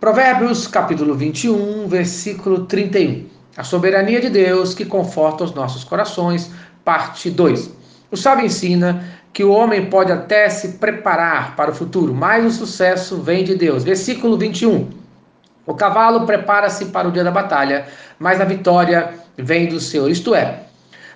Provérbios capítulo 21, versículo 31. A soberania de Deus que conforta os nossos corações, parte 2. O sábio ensina que o homem pode até se preparar para o futuro, mas o sucesso vem de Deus. Versículo 21. O cavalo prepara-se para o dia da batalha, mas a vitória vem do Senhor. Isto é,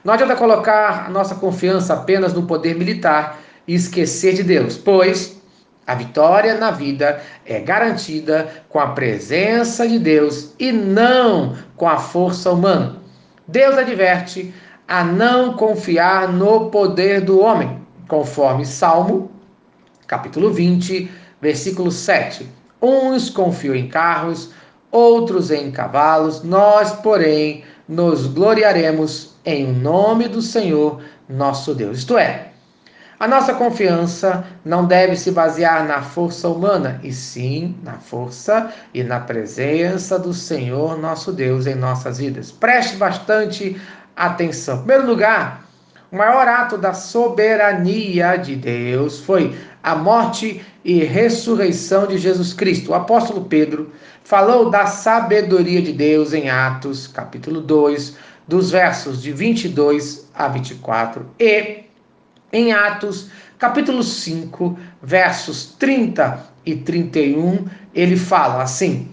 não adianta colocar nossa confiança apenas no poder militar e esquecer de Deus, pois a vitória na vida é garantida com a presença de Deus e não com a força humana. Deus adverte a não confiar no poder do homem, conforme Salmo, capítulo 20, versículo 7. Uns confiam em carros, outros em cavalos, nós, porém, nos gloriaremos em nome do Senhor nosso Deus. Isto é, a nossa confiança não deve se basear na força humana, e sim na força e na presença do Senhor nosso Deus em nossas vidas. Preste bastante atenção. Em primeiro lugar, o maior ato da soberania de Deus foi a morte e ressurreição de Jesus Cristo. O apóstolo Pedro falou da sabedoria de Deus em Atos, capítulo 2, dos versos de 22 a 24 e em Atos, capítulo 5, versos 30 e 31, ele fala assim: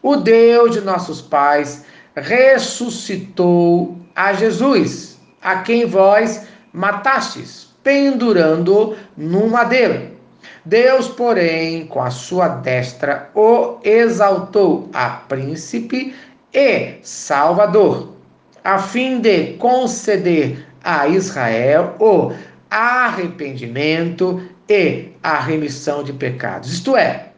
O Deus de nossos pais ressuscitou a Jesus, a quem vós matastes, pendurando no madeiro. Deus, porém, com a sua destra, o exaltou a príncipe e salvador, a fim de conceder a Israel o arrependimento e a remissão de pecados. Isto é,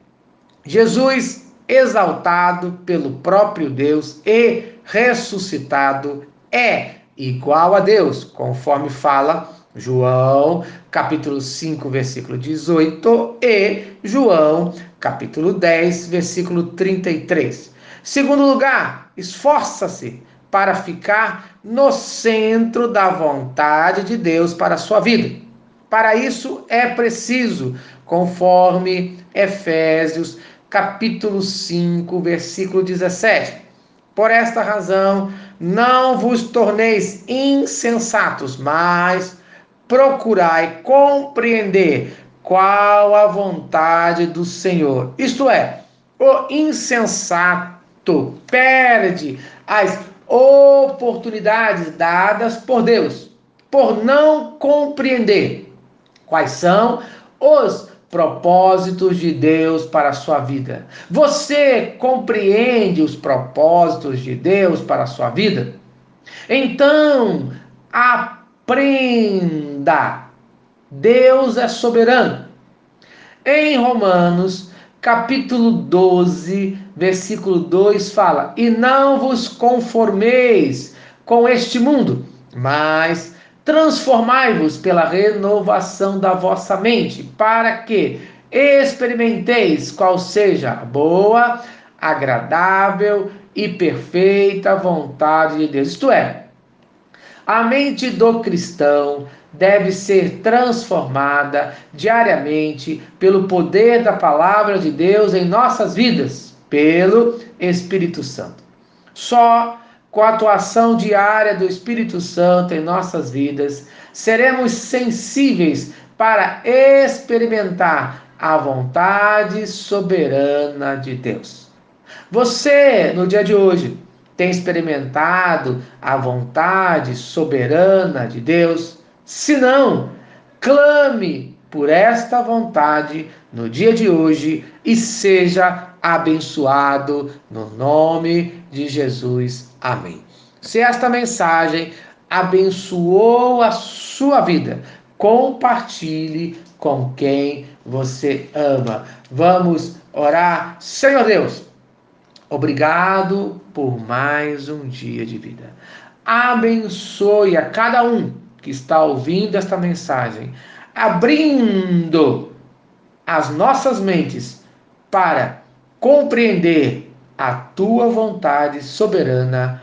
Jesus exaltado pelo próprio Deus e ressuscitado é igual a Deus, conforme fala João, capítulo 5, versículo 18 e João, capítulo 10, versículo 33. Segundo lugar, esforça-se para ficar no centro da vontade de Deus para a sua vida. Para isso é preciso, conforme Efésios capítulo 5, versículo 17. Por esta razão, não vos torneis insensatos, mas procurai compreender qual a vontade do Senhor. Isto é, o insensato perde as oportunidades dadas por Deus, por não compreender quais são os propósitos de Deus para a sua vida. Você compreende os propósitos de Deus para a sua vida? Então, aprenda. Deus é soberano. Em Romanos, capítulo 12, versículo 2 fala: E não vos conformeis com este mundo, mas transformai-vos pela renovação da vossa mente, para que experimenteis qual seja a boa, agradável e perfeita vontade de Deus. Isto é, a mente do cristão deve ser transformada diariamente pelo poder da palavra de Deus em nossas vidas pelo Espírito Santo. Só com a atuação diária do Espírito Santo em nossas vidas seremos sensíveis para experimentar a vontade soberana de Deus. Você, no dia de hoje, tem experimentado a vontade soberana de Deus? Se não, clame por esta vontade no dia de hoje e seja abençoado no nome de Jesus. Amém. Se esta mensagem abençoou a sua vida, compartilhe com quem você ama. Vamos orar. Senhor Deus, obrigado por mais um dia de vida. Abençoe a cada um que está ouvindo esta mensagem, abrindo as nossas mentes para compreender a tua vontade soberana,